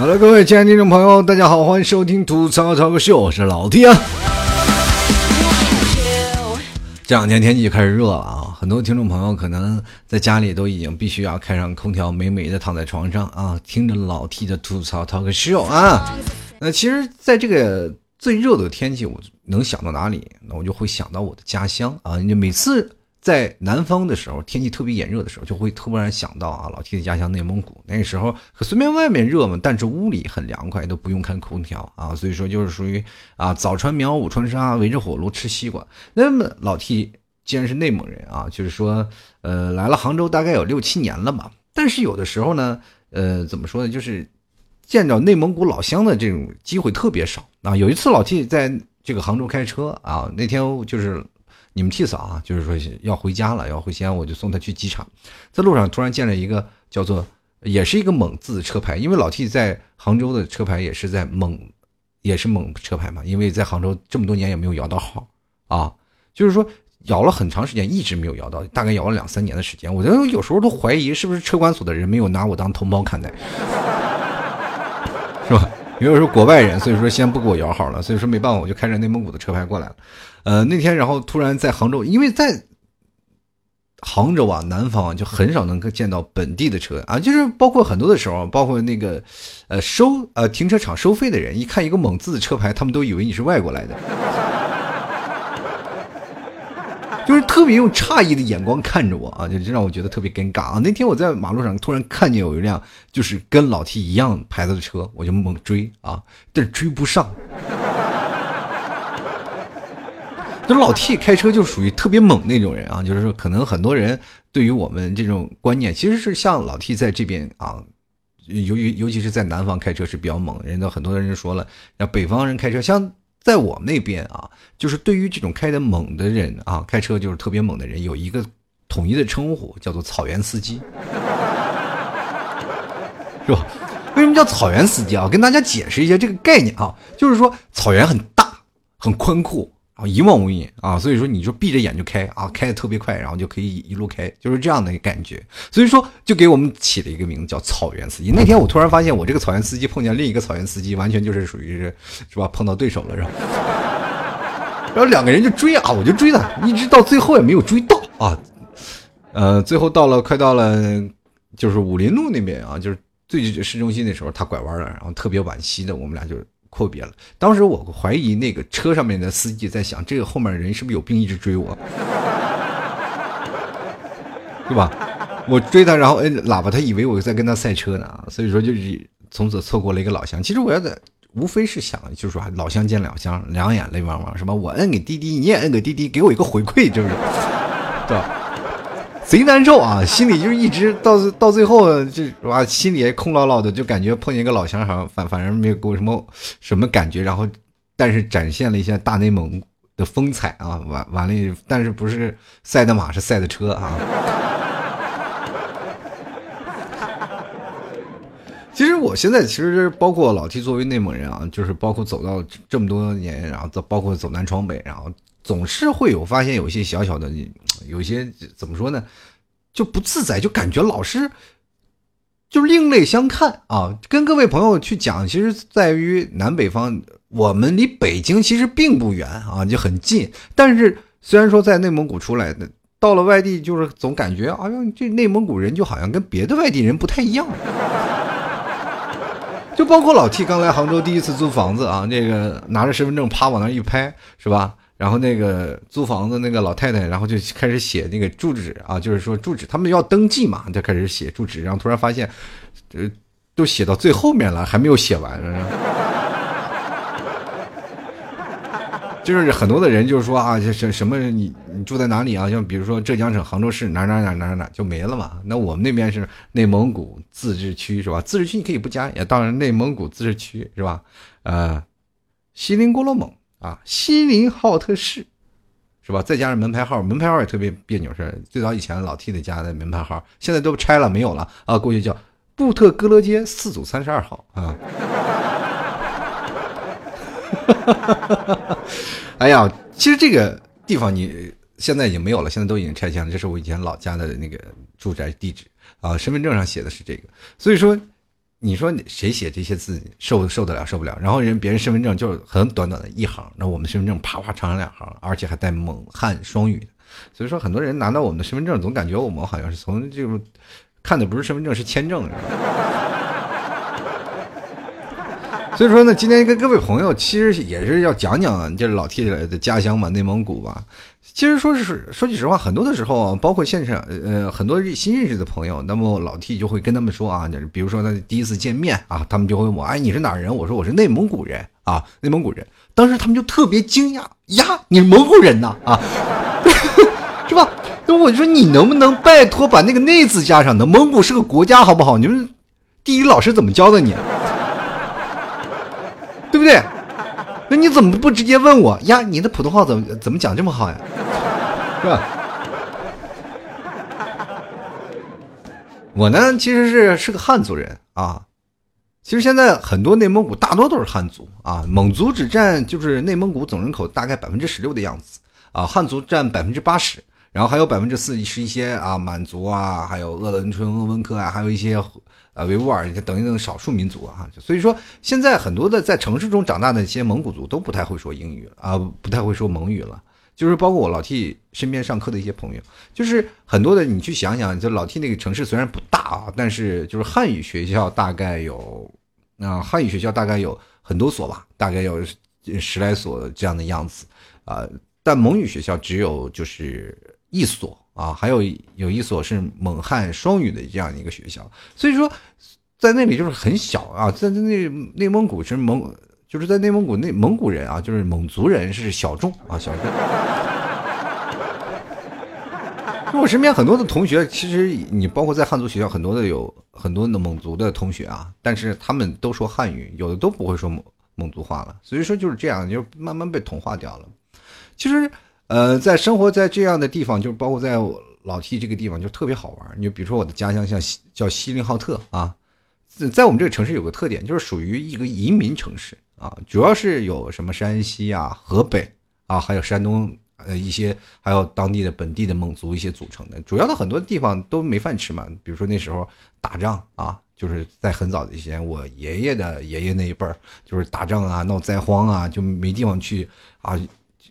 好了，各位亲爱的听众朋友，大家好，欢迎收听吐槽超个秀，我是老 T 啊。这两天天气开始热了啊，很多听众朋友可能在家里都已经必须要开上空调，美美的躺在床上啊，听着老 T 的吐槽 talk show 啊。那其实，在这个最热的天气，我能想到哪里？那我就会想到我的家乡啊。你每次在南方的时候，天气特别炎热的时候，就会突然想到啊，老 T 的家乡内蒙古。那个时候，可虽然外面热嘛，但是屋里很凉快，都不用开空调啊。所以说，就是属于啊，早穿棉袄，午穿纱，围着火炉吃西瓜。那么老 T 既然是内蒙人啊，就是说，呃，来了杭州大概有六七年了嘛。但是有的时候呢，呃，怎么说呢，就是见着内蒙古老乡的这种机会特别少啊。有一次老 T 在这个杭州开车啊，那天就是你们 T 嫂啊，就是说要回家了，要回西安，我就送她去机场。在路上突然见了一个叫做，也是一个蒙字的车牌，因为老 T 在杭州的车牌也是在蒙，也是蒙车牌嘛，因为在杭州这么多年也没有摇到号啊，就是说。摇了很长时间，一直没有摇到，大概摇了两三年的时间。我觉得有时候都怀疑是不是车管所的人没有拿我当同胞看待，是吧？因为我是国外人，所以说先不给我摇号了。所以说没办法，我就开着内蒙古的车牌过来了。呃，那天然后突然在杭州，因为在杭州啊，南方就很少能够见到本地的车啊，就是包括很多的时候，包括那个呃收呃停车场收费的人，一看一个蒙字的车牌，他们都以为你是外国来的。就是特别用诧异的眼光看着我啊，就让我觉得特别尴尬啊。那天我在马路上突然看见有一辆就是跟老 T 一样牌子的车，我就猛追啊，但是追不上。就老 T 开车就属于特别猛那种人啊，就是说可能很多人对于我们这种观念，其实是像老 T 在这边啊，由于尤其是在南方开车是比较猛，人都很多人说了，那北方人开车像。在我们那边啊，就是对于这种开的猛的人啊，开车就是特别猛的人，有一个统一的称呼，叫做草原司机，是吧？为什么叫草原司机啊？跟大家解释一下这个概念啊，就是说草原很大，很宽阔。一望无垠啊，所以说你就闭着眼就开啊，开的特别快，然后就可以一路开，就是这样的感觉。所以说就给我们起了一个名字叫草原司机。那天我突然发现，我这个草原司机碰见另一个草原司机，完全就是属于是是吧？碰到对手了是吧？然后两个人就追啊，我就追他，一直到最后也没有追到啊。呃，最后到了快到了就是武林路那边啊，就是最市中心的时候，他拐弯了，然后特别惋惜的，我们俩就。阔别了。当时我怀疑那个车上面的司机在想，这个后面人是不是有病一直追我，对吧？我追他，然后摁喇叭，他以为我在跟他赛车呢，所以说就是从此错过了一个老乡。其实我要在，无非是想，就是说老乡见老乡，两眼泪汪汪，是吧？我摁给滴滴，你也摁个滴滴，给我一个回馈，就是，对吧？贼难受啊，心里就一直到到最后，就是哇，心里空落落的，就感觉碰见一个老乡，好像反反正没有给我什么什么感觉。然后，但是展现了一下大内蒙的风采啊，完完了，但是不是赛的马，是赛的车啊。其实我现在其实包括老 T 作为内蒙人啊，就是包括走到这么多年，然后包括走南闯北，然后。总是会有发现，有一些小小的，有些怎么说呢，就不自在，就感觉老是就另类相看啊。跟各位朋友去讲，其实在于南北方，我们离北京其实并不远啊，就很近。但是虽然说在内蒙古出来的，到了外地，就是总感觉哎呦这内蒙古人就好像跟别的外地人不太一样。就包括老 T 刚来杭州第一次租房子啊，这个拿着身份证啪往那一拍，是吧？然后那个租房子那个老太太，然后就开始写那个住址啊，就是说住址，他们要登记嘛，就开始写住址。然后突然发现，呃，都写到最后面了，还没有写完。就是很多的人就是说啊，什什么你你住在哪里啊？像比如说浙江省杭州市哪哪哪哪哪就没了嘛。那我们那边是内蒙古自治区是吧？自治区你可以不加，也当然内蒙古自治区是吧？呃，锡林郭勒盟。啊，锡林浩特市，是吧？再加上门牌号，门牌号也特别别扭，是最早以前老 T 的家的门牌号，现在都拆了，没有了啊。过去叫布特格勒街四组三十二号啊。哎呀，其实这个地方你现在已经没有了，现在都已经拆迁了。这是我以前老家的那个住宅地址啊，身份证上写的是这个。所以说，你说谁写这些字受受得了受不了？然后人别人身份证就是很短短的一行，那我们身份证啪啪长两行，而且还带蒙汉双语所以说很多人拿到我们的身份证，总感觉我们好像是从这个看的不是身份证是签证。所以说呢，今天跟各位朋友其实也是要讲讲这老 T 的家乡嘛，内蒙古吧。其实说是说句实话，很多的时候，包括现场呃很多新认识的朋友，那么老 T 就会跟他们说啊，比如说他第一次见面啊，他们就会问我，哎，你是哪人？我说我是内蒙古人啊，内蒙古人。当时他们就特别惊讶呀，你是蒙古人呐啊，是吧？那我说你能不能拜托把那个内字加上呢？蒙古是个国家，好不好？你们地理老师怎么教的你？对不对？那你怎么不直接问我呀？你的普通话怎么怎么讲这么好呀？是吧？我呢，其实是是个汉族人啊。其实现在很多内蒙古大多都是汉族啊，蒙族只占就是内蒙古总人口大概百分之十六的样子啊，汉族占百分之八十，然后还有百分之四是一些啊满族啊，还有鄂伦春、鄂温克啊，还有一些。呃，维吾尔等一等少数民族啊，所以说现在很多的在城市中长大的一些蒙古族都不太会说英语啊，不太会说蒙语了。就是包括我老 T 身边上课的一些朋友，就是很多的你去想想，就老 T 那个城市虽然不大啊，但是就是汉语学校大概有啊，汉语学校大概有很多所吧，大概有十来所这样的样子啊，但蒙语学校只有就是一所。啊，还有有一所是蒙汉双语的这样一个学校，所以说在那里就是很小啊，在在内内蒙古是蒙，就是在内蒙古内蒙古人啊，就是蒙族人是小众啊，小众。我身边很多的同学，其实你包括在汉族学校，很多的有很多的蒙族的同学啊，但是他们都说汉语，有的都不会说蒙蒙族话了，所以说就是这样，就慢慢被同化掉了。其实。呃，在生活在这样的地方，就是包括在老 T 这个地方，就特别好玩。你就比如说我的家乡，像西叫锡林浩特啊，在我们这个城市有个特点，就是属于一个移民城市啊，主要是有什么山西啊、河北啊，还有山东呃一些，还有当地的本地的蒙族一些组成的。主要的很多地方都没饭吃嘛，比如说那时候打仗啊，就是在很早的以前，我爷爷的爷爷那一辈儿，就是打仗啊、闹灾荒啊，就没地方去啊。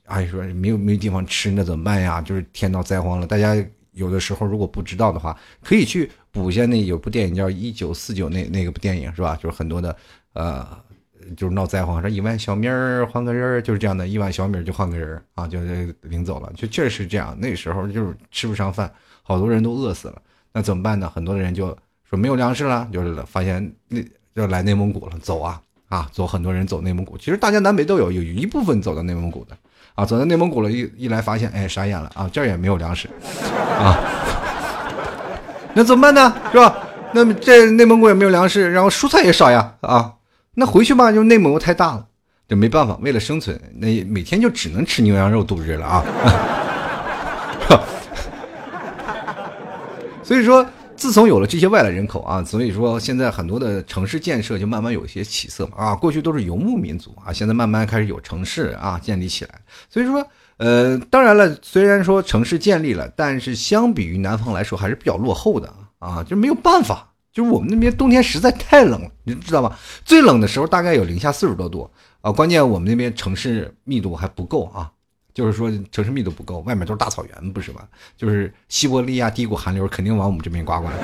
阿姨说没有没有地方吃，那怎么办呀？就是天闹灾荒了。大家有的时候如果不知道的话，可以去补一下那有部电影叫《一九四九》那那个部电影是吧？就是很多的呃，就是闹灾荒，说一碗小米儿换个人儿，就是这样的，一碗小米就换个人儿啊，就领走了。就确实是这样，那时候就是吃不上饭，好多人都饿死了。那怎么办呢？很多的人就说没有粮食了，就是发现那要来内蒙古了，走啊啊，走，很多人走内蒙古。其实大家南北都有，有一部分走到内蒙古的。啊，走到内蒙古了，一一来发现，哎，傻眼了啊，这儿也没有粮食，啊，那怎么办呢？是吧？那么这内蒙古也没有粮食，然后蔬菜也少呀，啊，那回去吧，就内蒙古太大了，这没办法，为了生存，那每天就只能吃牛羊肉度日了啊，所以说。自从有了这些外来人口啊，所以说现在很多的城市建设就慢慢有一些起色嘛啊，过去都是游牧民族啊，现在慢慢开始有城市啊建立起来。所以说，呃，当然了，虽然说城市建立了，但是相比于南方来说还是比较落后的啊，就没有办法，就是我们那边冬天实在太冷了，你知道吧？最冷的时候大概有零下四十多度啊，关键我们那边城市密度还不够啊。就是说城市密度不够，外面都是大草原，不是吧？就是西伯利亚低谷寒流肯定往我们这边刮过来，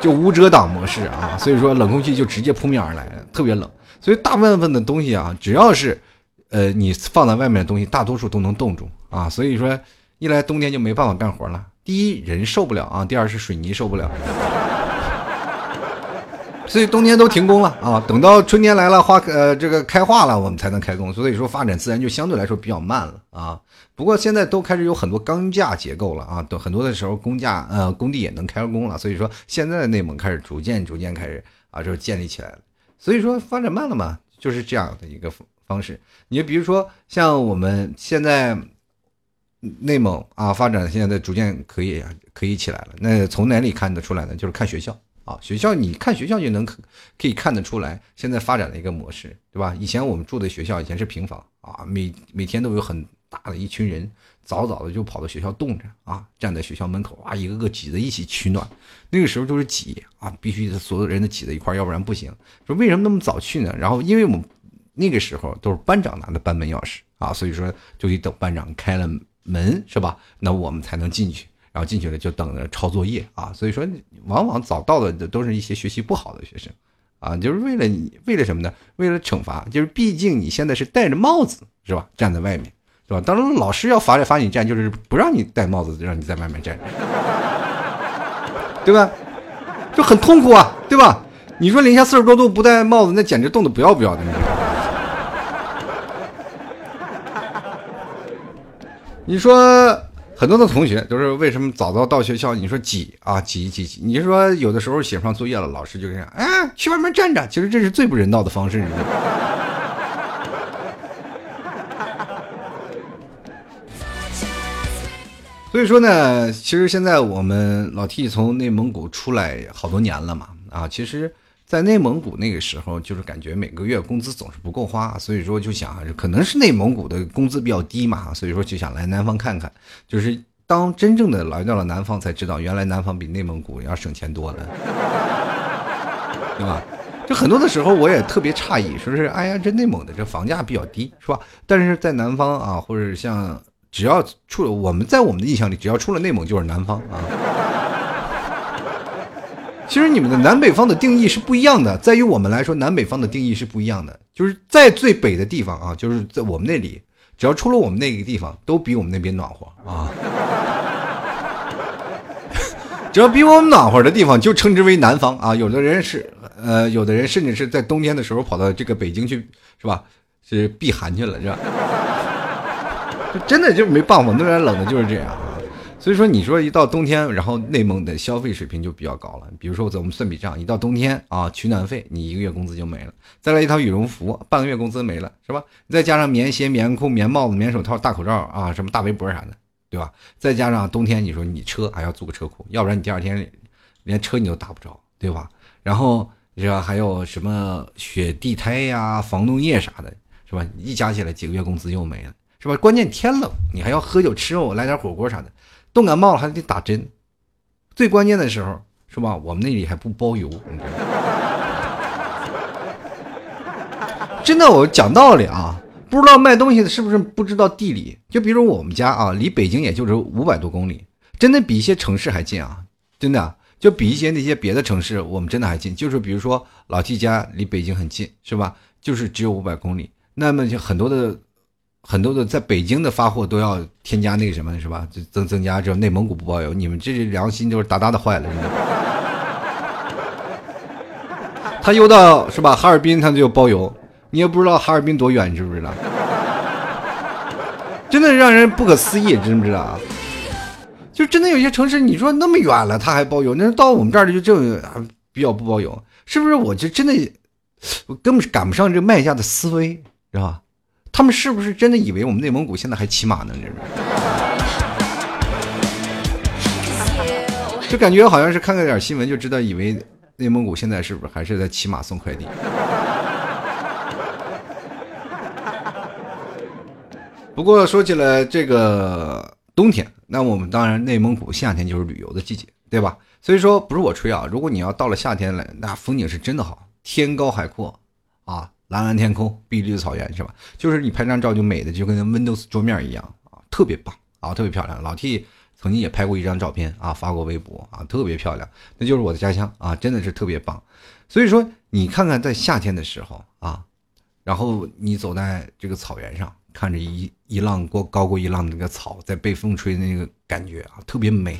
就无遮挡模式啊，所以说冷空气就直接扑面而来，特别冷。所以大部分的东西啊，只要是，呃，你放在外面的东西，大多数都能冻住啊。所以说，一来冬天就没办法干活了，第一人受不了啊，第二是水泥受不了。所以冬天都停工了啊，等到春天来了，花呃这个开化了，我们才能开工。所以说发展自然就相对来说比较慢了啊。不过现在都开始有很多钢架结构了啊，都很多的时候工架呃工地也能开工了。所以说现在的内蒙开始逐渐逐渐开始啊就是建立起来了。所以说发展慢了嘛，就是这样的一个方式。你比如说像我们现在内蒙啊发展现在逐渐可以可以起来了。那从哪里看得出来呢？就是看学校。啊，学校你看学校就能可可以看得出来，现在发展的一个模式，对吧？以前我们住的学校以前是平房啊，每每天都有很大的一群人，早早的就跑到学校冻着啊，站在学校门口啊，一个个挤在一起取暖。那个时候就是挤啊，必须所有人都挤在一块要不然不行。说为什么那么早去呢？然后因为我们那个时候都是班长拿的班门钥匙啊，所以说就得等班长开了门是吧？那我们才能进去。然后进去了就等着抄作业啊，所以说往往早到的都是一些学习不好的学生，啊，就是为了你为了什么呢？为了惩罚，就是毕竟你现在是戴着帽子是吧？站在外面是吧？当然老师要罚你罚你站，就是不让你戴帽子，让你在外面站着，对吧？就很痛苦啊，对吧？你说零下四十多度不戴帽子，那简直冻得不要不要的。你说。很多的同学都是为什么早早到学校？你说挤啊挤挤挤！你说有的时候写不上作业了，老师就这样，哎，去外面站着。其实这是最不人道的方式。所以说呢，其实现在我们老 T 从内蒙古出来好多年了嘛，啊，其实。在内蒙古那个时候，就是感觉每个月工资总是不够花，所以说就想，可能是内蒙古的工资比较低嘛，所以说就想来南方看看。就是当真正的来到了南方，才知道原来南方比内蒙古要省钱多了，对吧？就很多的时候我也特别诧异，说是哎呀，这内蒙的这房价比较低，是吧？但是在南方啊，或者像只要出了我们在我们的印象里，只要出了内蒙就是南方啊。其实你们的南北方的定义是不一样的，在于我们来说，南北方的定义是不一样的。就是在最北的地方啊，就是在我们那里，只要出了我们那个地方，都比我们那边暖和啊。只要比我们暖和的地方，就称之为南方啊。有的人是，呃，有的人甚至是在冬天的时候跑到这个北京去，是吧？是避寒去了，是吧？真的就没办法，那边冷的就是这样。所以说，你说一到冬天，然后内蒙的消费水平就比较高了。比如说，我们算笔账，一到冬天啊，取暖费你一个月工资就没了，再来一套羽绒服，半个月工资没了，是吧？再加上棉鞋、棉裤、棉帽子、棉手套、大口罩啊，什么大围脖啥的，对吧？再加上冬天，你说你车还要租个车库，要不然你第二天连车你都打不着，对吧？然后你说还有什么雪地胎呀、防冻液啥的，是吧？一加起来几个月工资又没了，是吧？关键天冷，你还要喝酒吃肉，来点火锅啥的。冻感冒了还得打针，最关键的时候是吧？我们那里还不包邮，真的，我讲道理啊，不知道卖东西的是不是不知道地理？就比如我们家啊，离北京也就是五百多公里，真的比一些城市还近啊！真的，就比一些那些别的城市，我们真的还近。就是比如说老 T 家离北京很近，是吧？就是只有五百公里，那么就很多的。很多的在北京的发货都要添加那个什么，是吧？就增增加这内蒙古不包邮，你们这良心就是大大的坏了，真的。他邮到是吧？哈尔滨他就包邮，你也不知道哈尔滨多远，你知不知道？真的让人不可思议，知不知道啊？就真的有些城市，你说那么远了他还包邮，那到我们这儿就就比较不包邮，是不是？我就真的我根本赶不上这卖家的思维，知道吧？他们是不是真的以为我们内蒙古现在还骑马呢？这是，就感觉好像是看了点新闻就知道，以为内蒙古现在是不是还是在骑马送快递？不过说起来，这个冬天，那我们当然内蒙古夏天就是旅游的季节，对吧？所以说不是我吹啊，如果你要到了夏天来，那风景是真的好，天高海阔啊。蓝蓝天空，碧绿的草原，是吧？就是你拍张照就美的，就跟 Windows 桌面一样啊，特别棒啊，特别漂亮。老 T 曾经也拍过一张照片啊，发过微博啊，特别漂亮，那就是我的家乡啊，真的是特别棒。所以说，你看看在夏天的时候啊，然后你走在这个草原上，看着一一浪过高过一浪的那个草在被风吹的那个感觉啊，特别美。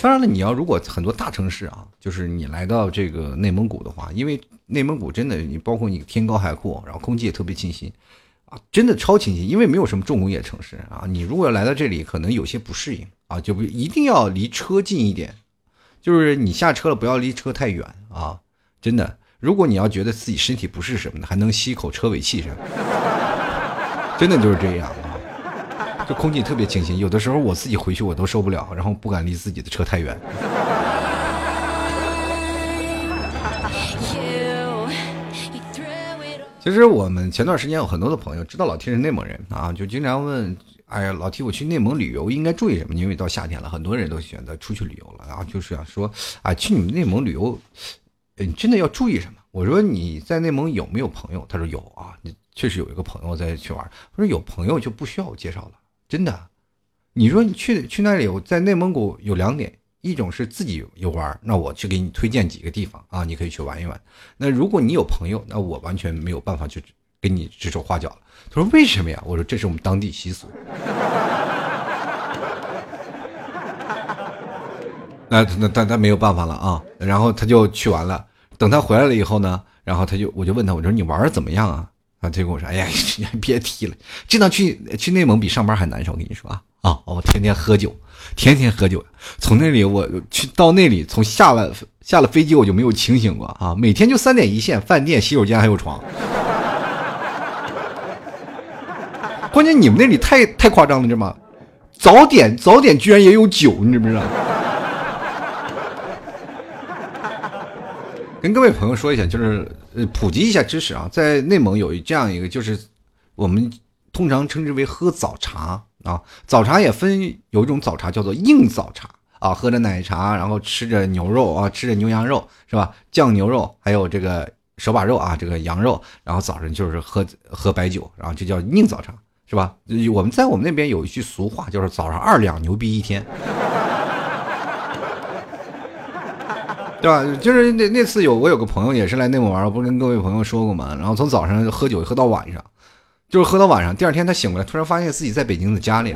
当然了，你要如果很多大城市啊，就是你来到这个内蒙古的话，因为内蒙古真的，你包括你天高海阔，然后空气也特别清新，啊，真的超清新。因为没有什么重工业城市啊，你如果要来到这里，可能有些不适应啊，就不一定要离车近一点，就是你下车了不要离车太远啊，真的。如果你要觉得自己身体不适什么的，还能吸一口车尾气什么，真的就是这样啊，这空气特别清新。有的时候我自己回去我都受不了，然后不敢离自己的车太远。其实我们前段时间有很多的朋友知道老 T 是内蒙人啊，就经常问哎呀，老提我去内蒙旅游应该注意什么？因为到夏天了，很多人都选择出去旅游了。然后就是想说，啊，去你们内蒙旅游，你真的要注意什么？我说你在内蒙有没有朋友？他说有啊，你确实有一个朋友在去玩。我说有朋友就不需要我介绍了，真的。你说你去去那里，我在内蒙古有两点，一种是自己游玩，那我去给你推荐几个地方啊，你可以去玩一玩。那如果你有朋友，那我完全没有办法去给你指手画脚了。他说为什么呀？我说这是我们当地习俗。那那他他没有办法了啊，然后他就去玩了。等他回来了以后呢，然后他就我就问他，我说你玩的怎么样啊？啊，他就跟我说，哎呀，你 别提了，这趟去去内蒙比上班还难受。我跟你说啊啊，我天天喝酒，天天喝酒。从那里我去到那里，从下了下了飞机我就没有清醒过啊，每天就三点一线，饭店、洗手间还有床。关键你们那里太太夸张了，知道吗？早点早点居然也有酒，你知不知道？跟各位朋友说一下，就是呃普及一下知识啊，在内蒙有这样一个，就是我们通常称之为喝早茶啊。早茶也分有一种早茶叫做硬早茶啊，喝着奶茶，然后吃着牛肉啊，吃着牛羊肉是吧？酱牛肉还有这个手把肉啊，这个羊肉，然后早上就是喝喝白酒，然后就叫硬早茶是吧？我们在我们那边有一句俗话，就是早上二两牛逼一天。对吧？就是那那次有我有个朋友也是来内蒙玩，我不是跟各位朋友说过吗？然后从早上喝酒喝到晚上，就是喝到晚上，第二天他醒过来，突然发现自己在北京的家里。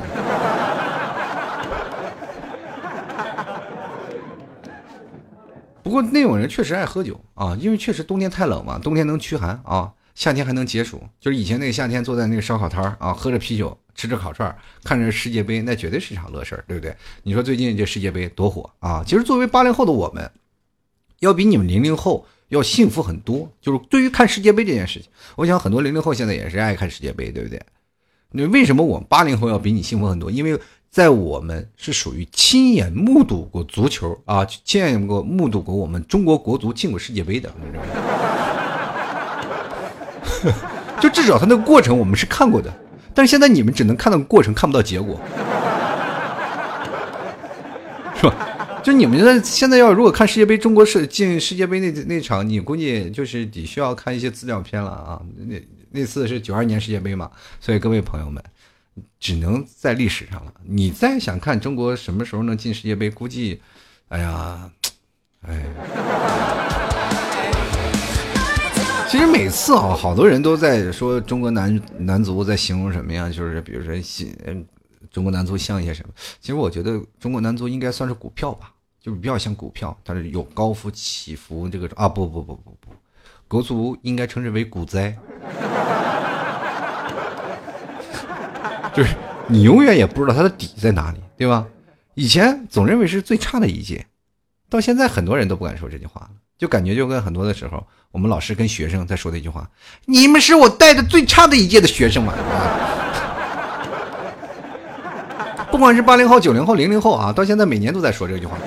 不过内蒙人确实爱喝酒啊，因为确实冬天太冷嘛，冬天能驱寒啊，夏天还能解暑。就是以前那个夏天坐在那个烧烤摊啊，喝着啤酒，吃着烤串，看着世界杯，那绝对是一场乐事儿，对不对？你说最近这世界杯多火啊！其实作为八零后的我们。要比你们零零后要幸福很多，就是对于看世界杯这件事情，我想很多零零后现在也是爱看世界杯，对不对？那为什么我们八零后要比你幸福很多？因为在我们是属于亲眼目睹过足球啊，亲眼过目睹过我们中国国足进过世界杯的，就至少他那个过程我们是看过的，但是现在你们只能看到过程，看不到结果，是吧？就你们现在现在要如果看世界杯，中国是进世界杯那那场，你估计就是得需要看一些资料片了啊。那那次是九二年世界杯嘛，所以各位朋友们，只能在历史上了。你再想看中国什么时候能进世界杯，估计，哎呀，哎。其实每次啊，好多人都在说中国男男足在形容什么呀？就是比如说，嗯。中国男足像一些什么？其实我觉得中国男足应该算是股票吧，就是比较像股票，它是有高幅起伏。这个啊，不不不不不，国足应该称之为股灾，就是你永远也不知道它的底在哪里，对吧？以前总认为是最差的一届，到现在很多人都不敢说这句话了，就感觉就跟很多的时候，我们老师跟学生在说的一句话：“你们是我带的最差的一届的学生嘛。” 不管是八零后、九零后、零零后啊，到现在每年都在说这句话，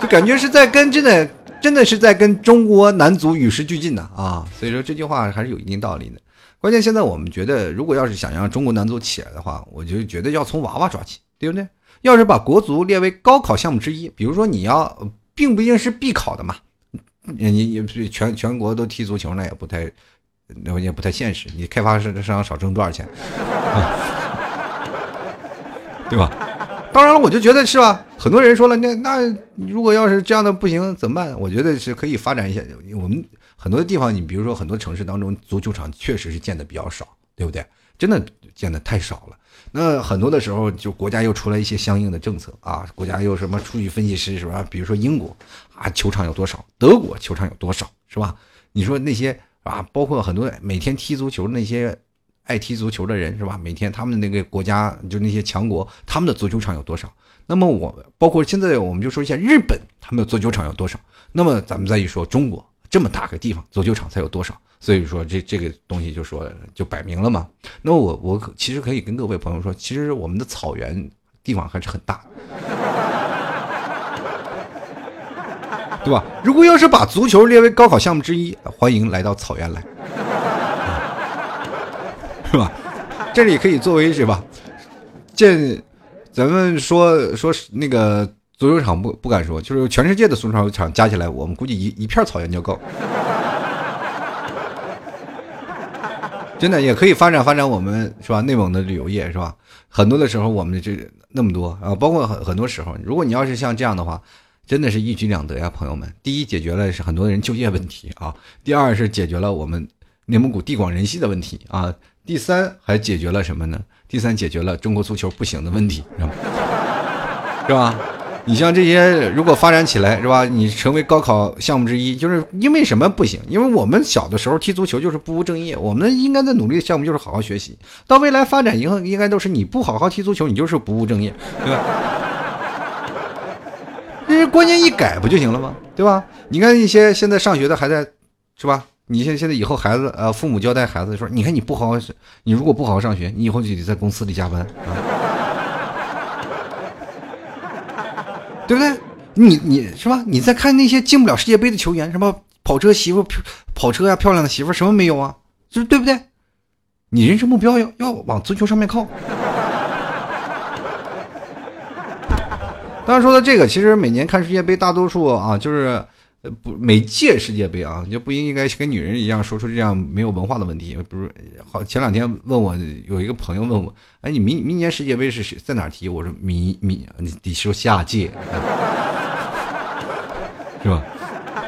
就感觉是在跟真的真的是在跟中国男足与时俱进的啊。所以说这句话还是有一定道理的。关键现在我们觉得，如果要是想让中国男足起来的话，我就觉得要从娃娃抓起，对不对？要是把国足列为高考项目之一，比如说你要，并不一定是必考的嘛，你你全全国都踢足球，那也不太。那也不太现实，你开发商商少挣多少钱，对吧？当然了，我就觉得是吧？很多人说了，那那如果要是这样的不行怎么办？我觉得是可以发展一下。我们很多地方，你比如说很多城市当中，足球场确实是建的比较少，对不对？真的建的太少了。那很多的时候，就国家又出来一些相应的政策啊，国家又什么数据分析师是吧？比如说英国啊，球场有多少？德国球场有多少？是吧？你说那些。啊，包括很多每天踢足球那些爱踢足球的人是吧？每天他们那个国家就那些强国，他们的足球场有多少？那么我包括现在我们就说一下日本，他们的足球场有多少？那么咱们再一说中国这么大个地方，足球场才有多少？所以说这这个东西就说就摆明了嘛。那我我其实可以跟各位朋友说，其实我们的草原地方还是很大。对吧？如果要是把足球列为高考项目之一，欢迎来到草原来，是吧？这里可以作为是吧？这咱们说说那个足球场不不敢说，就是全世界的足球场加起来，我们估计一一片草原就够。真的也可以发展发展我们是吧？内蒙的旅游业是吧？很多的时候我们这那么多啊，包括很很多时候，如果你要是像这样的话，真的是一举两得呀，朋友们。第一，解决了是很多人就业问题啊；第二是解决了我们内蒙古地广人稀的问题啊；第三还解决了什么呢？第三解决了中国足球不行的问题，是吧？你像这些，如果发展起来，是吧？你成为高考项目之一，就是因为什么不行？因为我们小的时候踢足球就是不务正业，我们应该在努力的项目就是好好学习。到未来发展以后，应该都是你不好好踢足球，你就是不务正业，对吧？这关键一改不就行了吗？对吧？你看一些现在上学的还在，是吧？你现现在以后孩子呃，父母交代孩子说，你看你不好好，你如果不好好上学，你以后就得在公司里加班啊。对不对？你你是吧？你再看那些进不了世界杯的球员，什么跑车媳妇、跑车呀、漂亮的媳妇，什么没有啊？就是对不对？你人生目标要要往足球上面靠。当然说到这个，其实每年看世界杯，大多数啊，就是。不，每届世界杯啊，就不应该跟女人一样说出这样没有文化的问题。不是，好，前两天问我有一个朋友问我，哎，你明明年世界杯是谁在哪踢？我说明明你得说下届，是吧？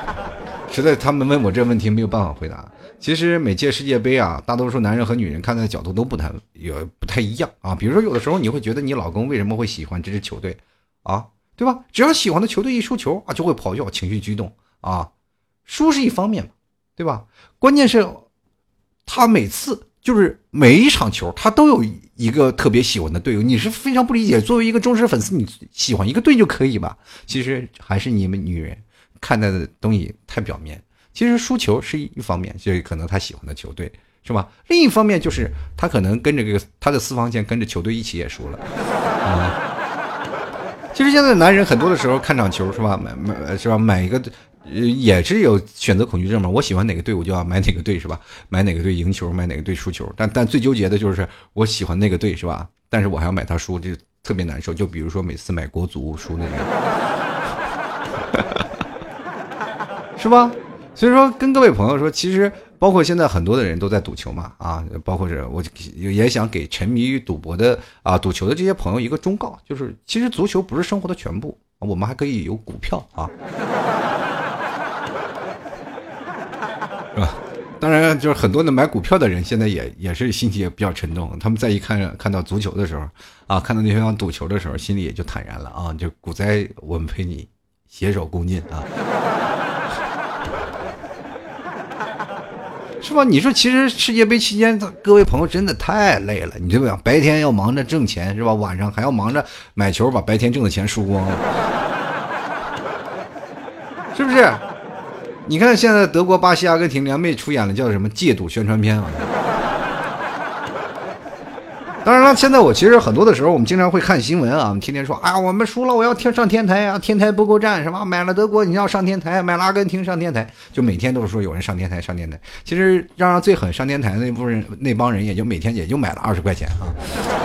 实在他们问我这问题没有办法回答。其实每届世界杯啊，大多数男人和女人看待的角度都不太有不太一样啊。比如说有的时候你会觉得你老公为什么会喜欢这支球队啊？对吧？只要喜欢的球队一输球啊，就会咆哮，情绪激动。啊，输是一方面嘛，对吧？关键是，他每次就是每一场球，他都有一个特别喜欢的队友。你是非常不理解，作为一个忠实粉丝，你喜欢一个队就可以吧？其实还是你们女人看待的东西太表面。其实输球是一方面，就是可能他喜欢的球队是吧？另一方面就是他可能跟着这个他的私房钱跟着球队一起也输了啊。其实现在男人很多的时候看场球是吧？买买是吧？买一个。也是有选择恐惧症嘛。我喜欢哪个队，我就要买哪个队，是吧？买哪个队赢球，买哪个队输球。但但最纠结的就是我喜欢那个队，是吧？但是我还要买他输，就特别难受。就比如说每次买国足输那个，是吧？所以说跟各位朋友说，其实包括现在很多的人都在赌球嘛，啊，包括是我也想给沉迷于赌博的啊赌球的这些朋友一个忠告，就是其实足球不是生活的全部，我们还可以有股票啊。是吧？当然，就是很多的买股票的人，现在也也是心情也比较沉重。他们在一看看到足球的时候，啊，看到那方赌球的时候，心里也就坦然了啊。就股灾，我们陪你携手共进啊，是吧？你说，其实世界杯期间，各位朋友真的太累了。你这么白天要忙着挣钱，是吧？晚上还要忙着买球，把白天挣的钱输光了，是不是？你看，现在德国、巴西、阿根廷联袂出演了叫什么戒赌宣传片啊？当然了，现在我其实很多的时候，我们经常会看新闻啊，我们天天说啊，我们输了，我要天上天台啊，天台不够站是吧？买了德国，你要上天台；买了阿根廷上天台，就每天都是说有人上天台上天台。其实让让最狠上天台那部分那帮人，也就每天也就买了二十块钱啊，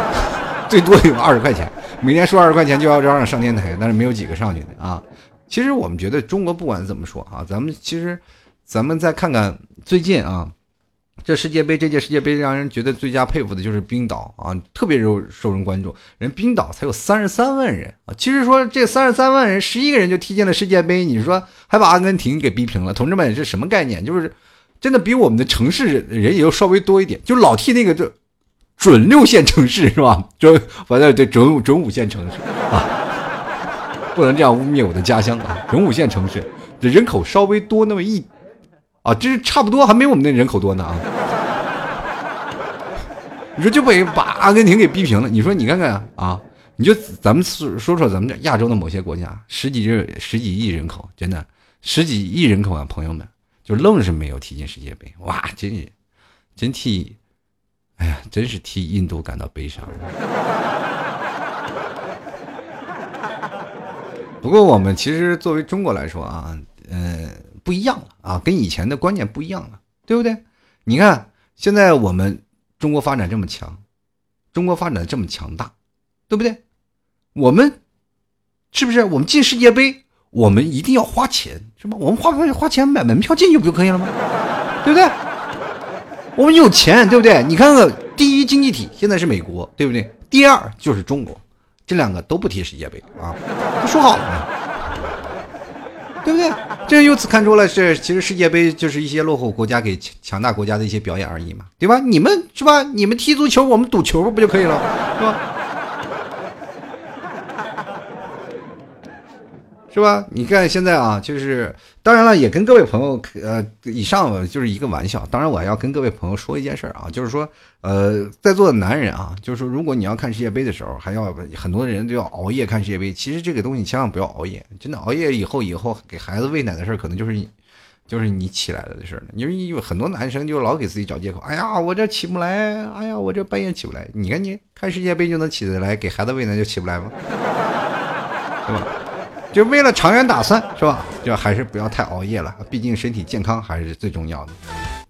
最多有二十块钱，每天说二十块钱就要嚷嚷上天台，但是没有几个上去的啊。其实我们觉得中国不管怎么说啊，咱们其实，咱们再看看最近啊，这世界杯这届世界杯让人觉得最佳佩服的就是冰岛啊，特别受受人关注。人冰岛才有三十三万人啊，其实说这三十三万人，十一个人就踢进了世界杯，你说还把阿根廷给逼平了，同志们这什么概念？就是真的比我们的城市人也就稍微多一点，就老踢那个就准六线城市是吧？准反正这准准五线城市啊。不能这样污蔑我的家乡啊！准五线城市，这人口稍微多那么一，啊，这是差不多，还没我们那人口多呢啊！你说就被把阿根廷给逼平了，你说你看看啊，你就咱们说说说咱们这亚洲的某些国家，十几亿十几亿人口，真的十几亿人口啊，朋友们，就愣是没有踢进世界杯，哇，真是真替，哎呀，真是替印度感到悲伤。不过我们其实作为中国来说啊，呃，不一样了啊，跟以前的观念不一样了，对不对？你看现在我们中国发展这么强，中国发展这么强大，对不对？我们是不是我们进世界杯，我们一定要花钱，是吧？我们花花钱买门票进去不就可以了吗？对不对？我们有钱，对不对？你看看，第一经济体现在是美国，对不对？第二就是中国，这两个都不踢世界杯啊，都说好了吗？对不对？这由此看出了，是其实世界杯就是一些落后国家给强大国家的一些表演而已嘛，对吧？你们是吧？你们踢足球，我们赌球不就可以了，是吧？是吧？你看现在啊，就是当然了，也跟各位朋友，呃，以上就是一个玩笑。当然，我还要跟各位朋友说一件事啊，就是说，呃，在座的男人啊，就是说，如果你要看世界杯的时候，还要很多人都要熬夜看世界杯。其实这个东西千万不要熬夜，真的熬夜以后，以后给孩子喂奶的事儿，可能就是你就是你起来了的事儿了。因为很多男生就老给自己找借口，哎呀，我这起不来，哎呀，我这半夜起不来。你看你看世界杯就能起得来，给孩子喂奶就起不来吗？是吧？就为了长远打算，是吧？就还是不要太熬夜了，毕竟身体健康还是最重要的。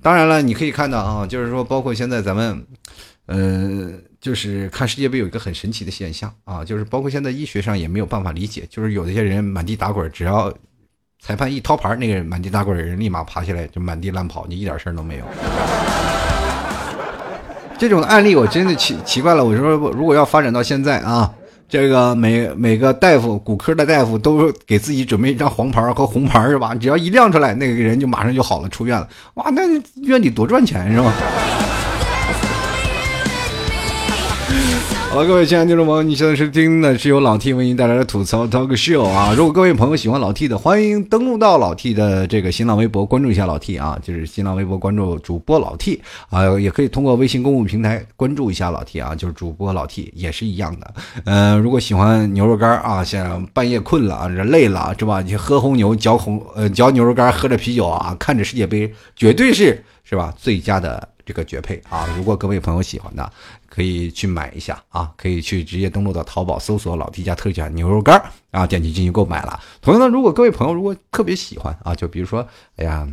当然了，你可以看到啊，就是说，包括现在咱们，呃，就是看世界杯有一个很神奇的现象啊，就是包括现在医学上也没有办法理解，就是有一些人满地打滚，只要裁判一掏牌，那个人满地打滚的人立马爬起来就满地乱跑，你一点事儿都没有。这种案例我真的奇奇怪了，我说如果要发展到现在啊。这个每每个大夫，骨科的大夫都给自己准备一张黄牌和红牌是吧？只要一亮出来，那个人就马上就好了，出院了。哇，那院里多赚钱是吧？好了，各位亲爱的听众朋友，你现在收听的是由老 T 为您带来的吐槽 talk show 啊！如果各位朋友喜欢老 T 的，欢迎登录到老 T 的这个新浪微博，关注一下老 T 啊，就是新浪微博关注主播老 T 啊，也可以通过微信公共平台关注一下老 T 啊，就是主播老 T 也是一样的。嗯，如果喜欢牛肉干啊，像半夜困了啊，这累了是吧？你喝红牛，嚼红呃嚼牛肉干，喝着啤酒啊，看着世界杯，绝对是是吧？最佳的。这个绝配啊！如果各位朋友喜欢的，可以去买一下啊，可以去直接登录到淘宝搜索“老 T 家特价牛肉干”啊，点击进行购买了。同样的，如果各位朋友如果特别喜欢啊，就比如说，哎呀，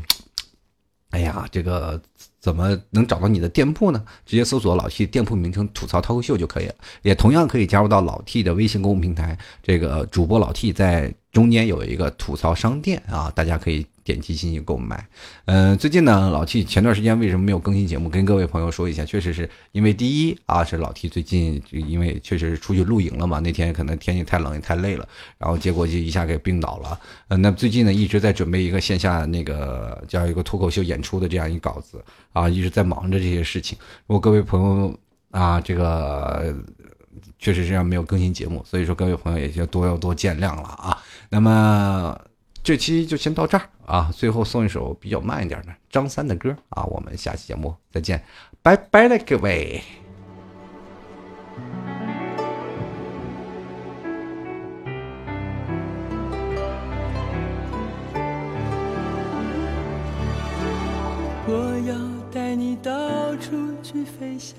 哎呀，这个怎么能找到你的店铺呢？直接搜索老 T 店铺名称“吐槽脱口秀”就可以了。也同样可以加入到老 T 的微信公众平台，这个主播老 T 在中间有一个吐槽商店啊，大家可以。点击进行购买，嗯，最近呢，老 T 前段时间为什么没有更新节目？跟各位朋友说一下，确实是因为第一啊，是老 T 最近因为确实是出去露营了嘛，那天可能天气太冷也太累了，然后结果就一下给病倒了。嗯，那最近呢，一直在准备一个线下那个叫一个脱口秀演出的这样一稿子啊，一直在忙着这些事情。如果各位朋友啊，这个确实这样没有更新节目，所以说各位朋友也就多要多见谅了啊。那么。这期就先到这儿啊！最后送一首比较慢一点的张三的歌啊！我们下期节目再见，拜拜了各位。我要带你到处去飞翔，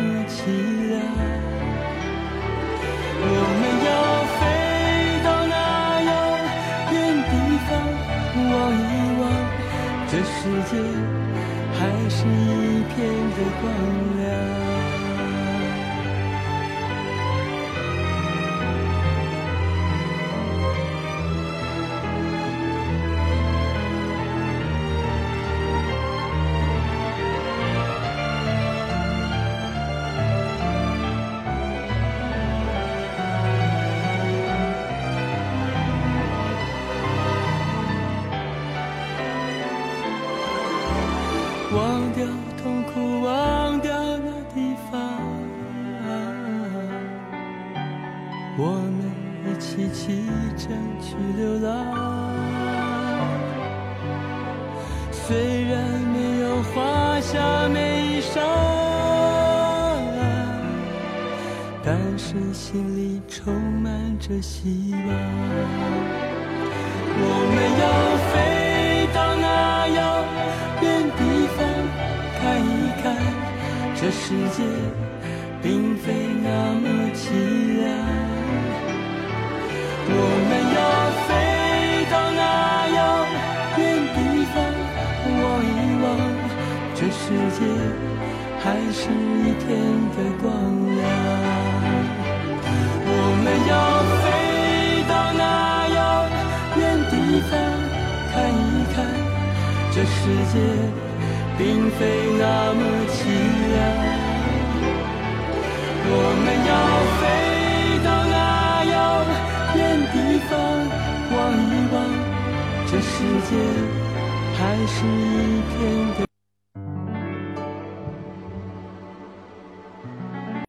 但是心里充满着希望。我们要飞到那遥远地方看一看，这世界并非那么凄凉。我们要飞到那遥远地方望一望，这世界还是一片的光要飞到那遥远地方看一看，这世界并非那么凄凉。我们要飞到那遥远地方望一望，这世界还是一片的。